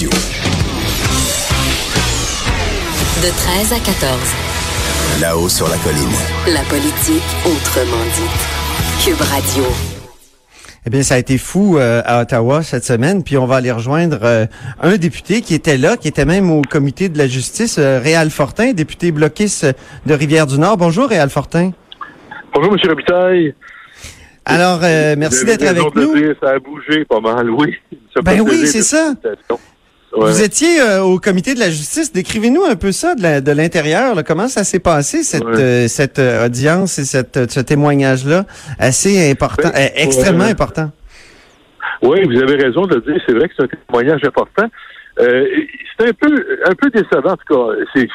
De 13 à 14. Là-haut sur la colline. La politique autrement dit. Cube Radio. Eh bien, ça a été fou euh, à Ottawa cette semaine, puis on va aller rejoindre euh, un député qui était là, qui était même au comité de la justice, euh, Réal Fortin, député bloquiste de Rivière-du-Nord. Bonjour, Réal Fortin. Bonjour, M. Robitaille. Alors, euh, merci d'être avec nous. Dire, ça a bougé pas mal, oui. Ça Ben oui, c'est ça. Ouais. Vous étiez euh, au comité de la justice. Décrivez-nous un peu ça de l'intérieur. Comment ça s'est passé, cette, Ouais. euh, cette euh, audience et cette, ce témoignage-là? Assez important, Ben, extrêmement important. Oui, vous avez raison de le dire. C'est vrai que c'est un témoignage important. C'est un peu, un peu décevant, en tout cas. C'est,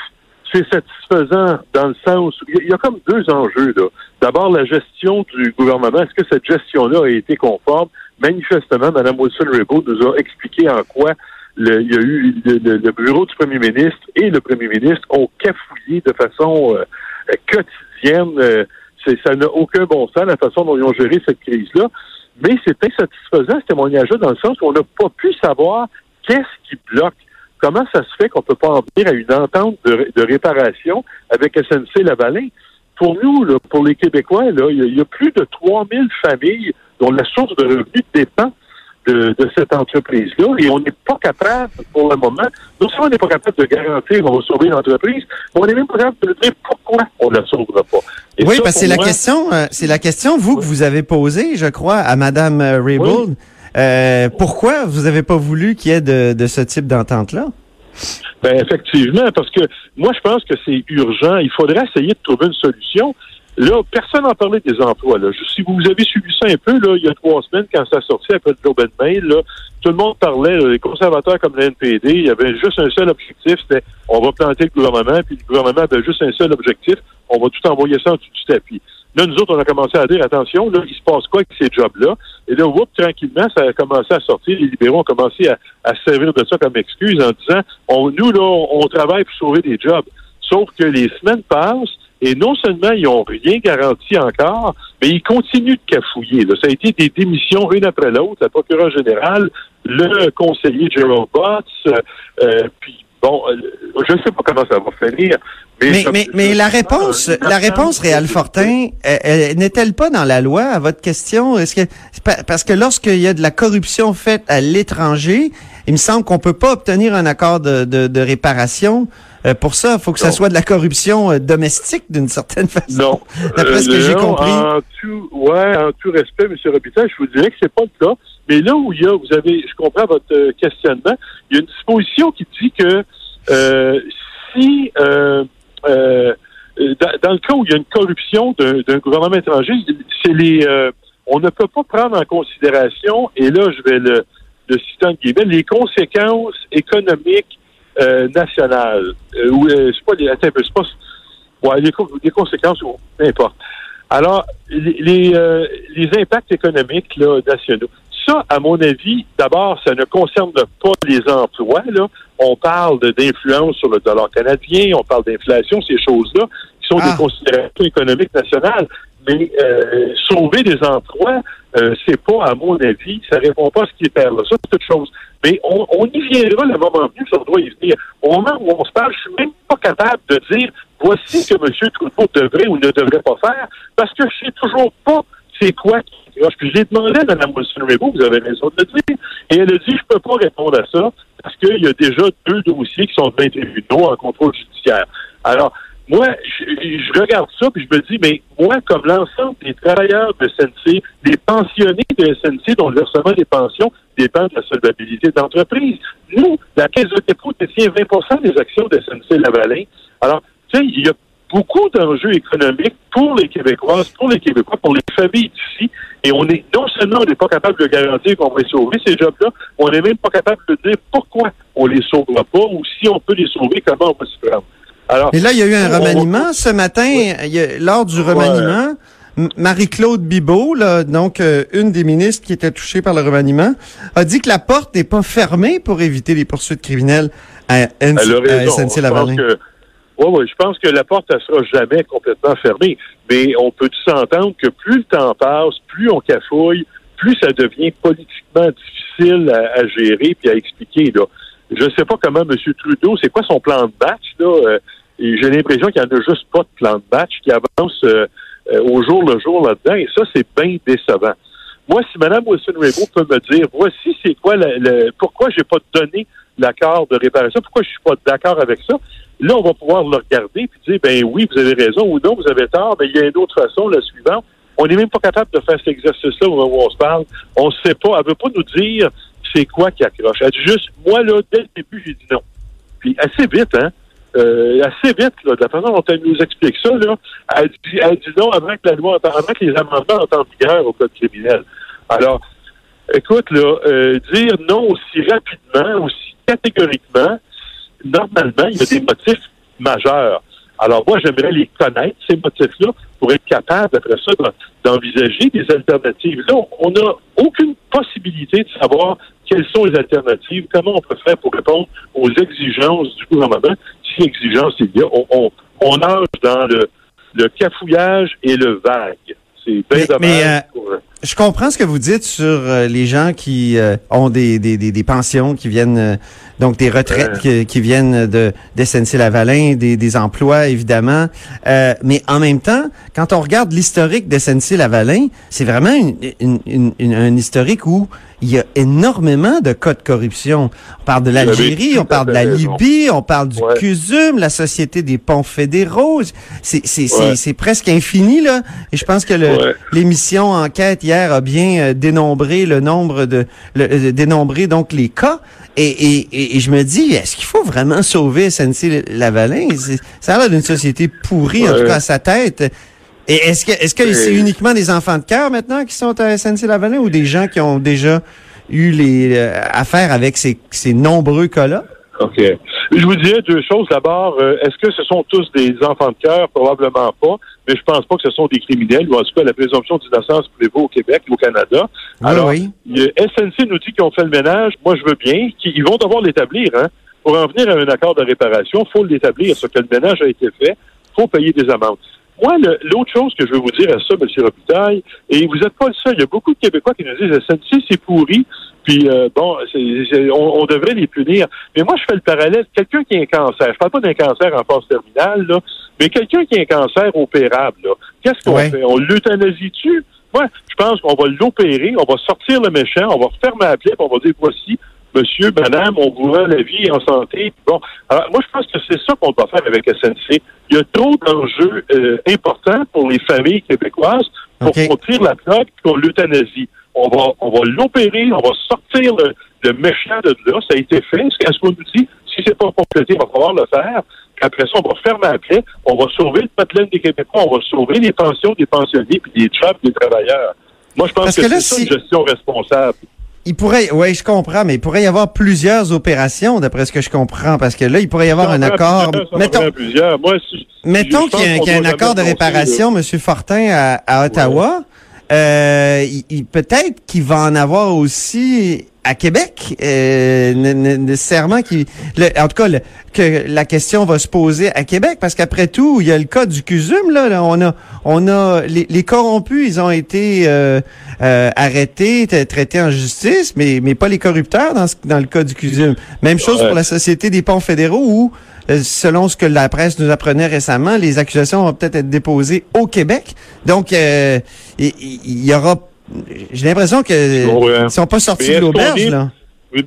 satisfaisant dans le sens où il y a- il y a comme deux enjeux. Là. D'abord, la gestion du gouvernement. Est-ce que cette gestion-là a été conforme? Manifestement, Mme Wilson-Raybould nous a expliqué en quoi le- il y a eu le, le- bureau du premier ministre et le premier ministre ont cafouillé de façon euh, quotidienne. euh, ça n'a aucun bon sens la façon dont ils ont géré cette crise-là. Mais c'est insatisfaisant ce témoignage-là dans le sens où on n'a pas pu savoir qu'est-ce qui bloque. Comment ça se fait qu'on peut pas en venir à une entente de, de réparation avec SNC Lavalin? Pour nous, là, pour les Québécois, il y, y a plus de 3000 familles dont la source de revenus dépend de, de cette entreprise-là et on n'est pas capable, pour le moment, non seulement on n'est pas capable de garantir qu'on va sauver l'entreprise, mais on n'est même pas capable de dire pourquoi on ne la sauvera pas. Et oui, ça, parce que c'est la question, euh, c'est la question vous que vous avez posée, je crois, à Madame euh, Raybould. Euh, pourquoi vous avez pas voulu qu'il y ait de, de ce type d'entente-là? Ben effectivement, parce que moi je pense que c'est urgent. Il faudrait essayer de trouver une solution. Là, personne n'en parlait des emplois. Là. Si vous avez suivi ça un peu, là, il y a trois semaines, quand ça sortit après le Globe and Mail, là, tout le monde parlait, là, les conservateurs comme le NPD, il y avait juste un seul objectif, c'était on va planter le gouvernement, puis le gouvernement avait juste un seul objectif, on va tout envoyer ça en dessous du tapis. Là, nous autres, on a commencé à dire, attention, là, il se passe quoi avec ces jobs-là? Et là, whoop, tranquillement, ça a commencé à sortir. Les libéraux ont commencé à, à se servir de ça comme excuse en disant, on, nous, là, on travaille pour sauver des jobs. Sauf que les semaines passent et non seulement ils n'ont rien garanti encore, mais ils continuent de cafouiller. là. Ça a été des démissions une après l'autre. La procureure générale, le conseiller Gerald Butts, euh, puis bon, euh, je ne sais pas comment ça va finir. Mais, Mais, ça- mais, mais la réponse, Euh, la réponse, Réal Fortin, n'est-elle pas dans la loi à votre question? Est-ce que parce que lorsqu'il y a de la corruption faite à l'étranger, il me semble qu'on peut pas obtenir un accord de, de, de réparation. Euh, pour ça, il faut que ça Non. soit de la corruption euh, domestique d'une certaine façon. Non. D'après ce que j'ai non, compris. En tout, ouais, en tout respect, M. Robitaille, je vous dirais que c'est pas le cas. Mais là où il y a, vous avez, je comprends votre euh, questionnement, il y a une disposition qui dit que euh, si euh, euh, dans, dans le cas où il y a une corruption d'un gouvernement étranger, c'est les euh, on ne peut pas prendre en considération, et là je vais le, le citer en guillemets, les conséquences économiques euh, nationales. Euh, ou euh, c'est pas les attends peu, c'est pas Ouais, les, co- les conséquences, ou peu importe. Alors, les, les, euh, les impacts économiques là, nationaux, ça, à mon avis, d'abord, ça ne concerne pas les emplois. Là. On parle d'influence sur le dollar canadien, on parle d'inflation, ces choses-là, qui sont Ah. des considérations économiques nationales. Mais euh, sauver des emplois, euh, c'est pas, à mon avis, ça répond pas à ce qui est là. Ça, c'est autre chose. Mais on, on y viendra le moment venu, ça doit y venir. Au moment où on se parle, je suis même pas capable de dire voici ce que M. Trudeau devrait ou ne devrait pas faire, parce que je sais toujours pas c'est quoi qui. Puis je l'ai demandé à Mme Wilson-Raybould, vous avez raison de le dire, et elle a dit je peux pas répondre à ça parce qu'il y a déjà deux dossiers qui sont devant les en contrôle judiciaire. Alors, moi, je, je regarde ça puis je me dis, mais moi, comme l'ensemble des travailleurs de SNC, des pensionnés de SNC dont le versement des pensions dépend de la solvabilité de l'entreprise, nous, la Caisse de dépôt détient 20% des actions de SNC Lavalin. Alors, tu sais, il y a beaucoup d'enjeux économiques pour les Québécoises, pour les Québécois, pour les familles d'ici. Et on est, non seulement on n'est pas capable de garantir qu'on va sauver ces jobs-là, on n'est même pas capable de dire pourquoi on les sauvera pas, ou si on peut les sauver, comment on va s'y prendre. Alors, Et là, il y a eu un remaniement ce matin. lors du remaniement, Marie-Claude Bibeau, donc euh, une des ministres qui était touchée par le remaniement, a dit que la porte n'est pas fermée pour éviter les poursuites criminelles à, SNC-Lavalin. Oui, oui, je pense que la porte, elle sera jamais complètement fermée. Mais on peut s'entendre que plus le temps passe, plus on cafouille, plus ça devient politiquement difficile à, gérer puis à expliquer. Là. Je ne sais pas comment M. Trudeau, c'est quoi son plan de match, là? Et j'ai l'impression qu'il n'y en a juste pas de plan de match qui avance euh, euh, au jour le jour là-dedans. Et ça, c'est bien décevant. Moi, si Mme Wilson-Raybould peut me dire, voici c'est quoi, le, pourquoi j'ai pas donné l'accord de réparation, pourquoi je suis pas d'accord avec ça, là, on va pouvoir le regarder et dire, ben oui, vous avez raison ou non, vous avez tort, mais il y a une autre façon, la suivante. On n'est même pas capable de faire cet exercice-là au moment où on se parle. On ne sait pas. Elle veut pas nous dire c'est quoi qui accroche. Elle dit juste, moi, là, dès le début, j'ai dit non. Puis assez vite, hein? Euh, assez vite, là, de la façon dont elle nous explique ça, là, elle dit, elle dit non avant que la loi, avant que les amendements entrent en vigueur au code criminel. Alors, écoute, là, euh, dire non aussi rapidement, aussi catégoriquement, normalement, il y a des motifs majeurs. Alors moi, j'aimerais les connaître, ces motifs-là, pour être capable, après ça, d'envisager des alternatives. Là, on n'a aucune possibilité de savoir quelles sont les alternatives, comment on peut faire pour répondre aux exigences du gouvernement. Si exigences il y a, on, on, nage dans le, le cafouillage et le vague. C'est bien dommage. Euh, je comprends ce que vous dites sur euh, les gens qui euh, ont des, des, des, pensions qui viennent donc des retraites qui, viennent de d'SNC-Lavalin, des, des emplois évidemment. mais en même temps, quand on regarde l'historique d'SNC-Lavalin, c'est vraiment une, une, une, un historique où il y a énormément de cas de corruption. On parle de l'Algérie, on parle de la Libye, on parle du CUSUM, la Société des ponts fédéraux. C'est presque infini, là. Et je pense que l'émission Enquête hier a bien euh, dénombré le nombre de... Le, euh, dénombré donc les cas. Et, et, et, je me dis, est-ce qu'il faut vraiment sauver SNC-Lavalin? Ça a l'air d'une société pourrie, en tout cas à sa tête. Et est-ce que est-ce que c'est uniquement des enfants de cœur maintenant qui sont à SNC-Lavalin ou des gens qui ont déjà eu les euh, affaires avec ces, ces nombreux cas-là? OK. Je vous dirais deux choses. D'abord, euh, est-ce que ce sont tous des enfants de cœur? Probablement pas. Mais je pense pas que ce sont des criminels, ou en tout cas, la présomption d'innocence prévaut au Québec ou au Canada? Ah Alors, oui. SNC nous dit qu'ils ont fait le ménage. Moi, je veux bien. qu'ils vont devoir l'établir. Hein. Pour en venir à un accord de réparation, il faut l'établir. Ce que le ménage a été fait, il faut payer des amendes. Moi, l'autre chose que je veux vous dire à ça, M. Robitaille, et vous n'êtes pas le seul, il y a beaucoup de Québécois qui nous disent SNC, c'est pourri, puis euh, bon, on, devrait les punir. Mais moi, je fais le parallèle. Quelqu'un qui a un cancer, je parle pas d'un cancer en phase terminale, là, mais quelqu'un qui a un cancer opérable, qu'est-ce qu'on fait? On l'euthanasie-tu? Moi, je pense qu'on va l'opérer, on va sortir le méchant, on va refermer la plaie, on va dire voici, monsieur, madame, on vous rend la vie en santé. Bon, alors moi, je pense que c'est ça qu'on doit faire avec SNC. Il y a trop d'enjeux euh, importants pour les familles québécoises pour qu'on tire la plaque qu'on l'euthanasie. On va, on va l'opérer, on va sortir le, méchant de là. Ça a été fait. Est-ce qu'on nous dit, si c'est pas complété, il va falloir le faire. Après ça, on va fermer après. On va sauver le patelin des Québécois. On va sauver les pensions des pensionnés puis des jobs des travailleurs. Moi, je pense que, c'est ça une gestion responsable. Il pourrait, oui, je comprends, mais il pourrait y avoir plusieurs opérations, d'après ce que je comprends, parce que là, il pourrait y avoir un accord. mettons, mettons qu'il y a, un accord de réparation, M. Fortin, à, Ottawa. Euh, peut-être qu'il va en avoir aussi à Québec, euh, nécessairement qui, en tout cas, que la question va se poser à Québec, parce qu'après tout, il y a le cas du CUSUM là, on a, on a les, corrompus, ils ont été euh, euh, arrêtés, traités en justice, mais mais pas les corrupteurs dans, dans le cas du CUSUM. Même chose pour la Société des ponts fédéraux où euh, selon ce que la presse nous apprenait récemment, les accusations vont peut-être être déposées au Québec. Donc, euh, il, y aura j'ai l'impression que sont pas sortis de l'auberge, là.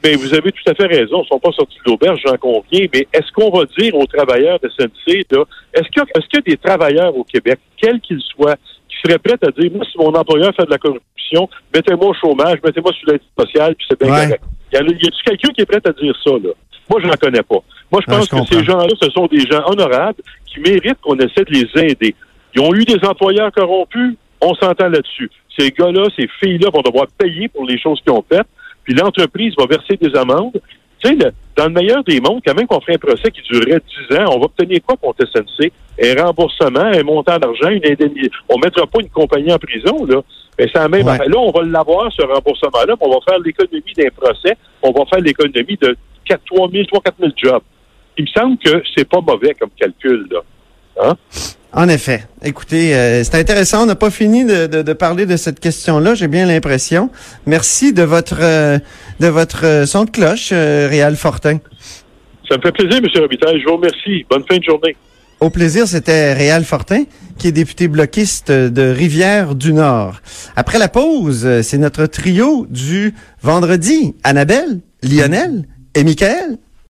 Ben, vous avez tout à fait raison. Ils ne sont pas sortis de l'auberge, j'en conviens. Mais est-ce qu'on va dire aux travailleurs de SNC, est-ce qu'il y, a des travailleurs au Québec, quels qu'ils soient, qui seraient prêts à dire, moi, si mon employeur fait de la corruption, mettez-moi au chômage, mettez-moi sur l'aide sociale, puis c'est bien correct. Y a-t-il quelqu'un qui est prêt à dire ça, là? Moi, je n'en connais pas. Moi, je pense que ces gens-là, ce sont des gens honorables qui méritent qu'on essaie de les aider. Ils ont eu des employeurs corrompus, on s'entend là-dessus. Ces gars-là, ces filles-là vont devoir payer pour les choses qu'ils ont faites, puis l'entreprise va verser des amendes. Tu sais, le- dans le meilleur des mondes, quand même qu'on ferait un procès qui durerait 10 ans, on va obtenir quoi contre SNC? Un remboursement, un montant d'argent, une indemnité? On mettra pas une compagnie en prison, là. Mais c'est la même Ouais. Là, on va l'avoir, ce remboursement-là, puis on va faire l'économie d'un procès, on va faire l'économie de 4, 3 000, 3 4 000 jobs. Il me semble que c'est pas mauvais comme calcul, là. Hein? En effet. Écoutez, euh, c'est intéressant. On n'a pas fini de, de- de parler de cette question-là. J'ai bien l'impression. Merci de votre euh, de votre euh, son de cloche, euh, Réal Fortin. Ça me fait plaisir, M. Robitaille. Je vous remercie. Bonne fin de journée. Au plaisir, c'était Réal Fortin, qui est député bloquiste de Rivière-du-Nord. Après la pause, euh, c'est notre trio du vendredi. Annabelle, Lionel et Michael.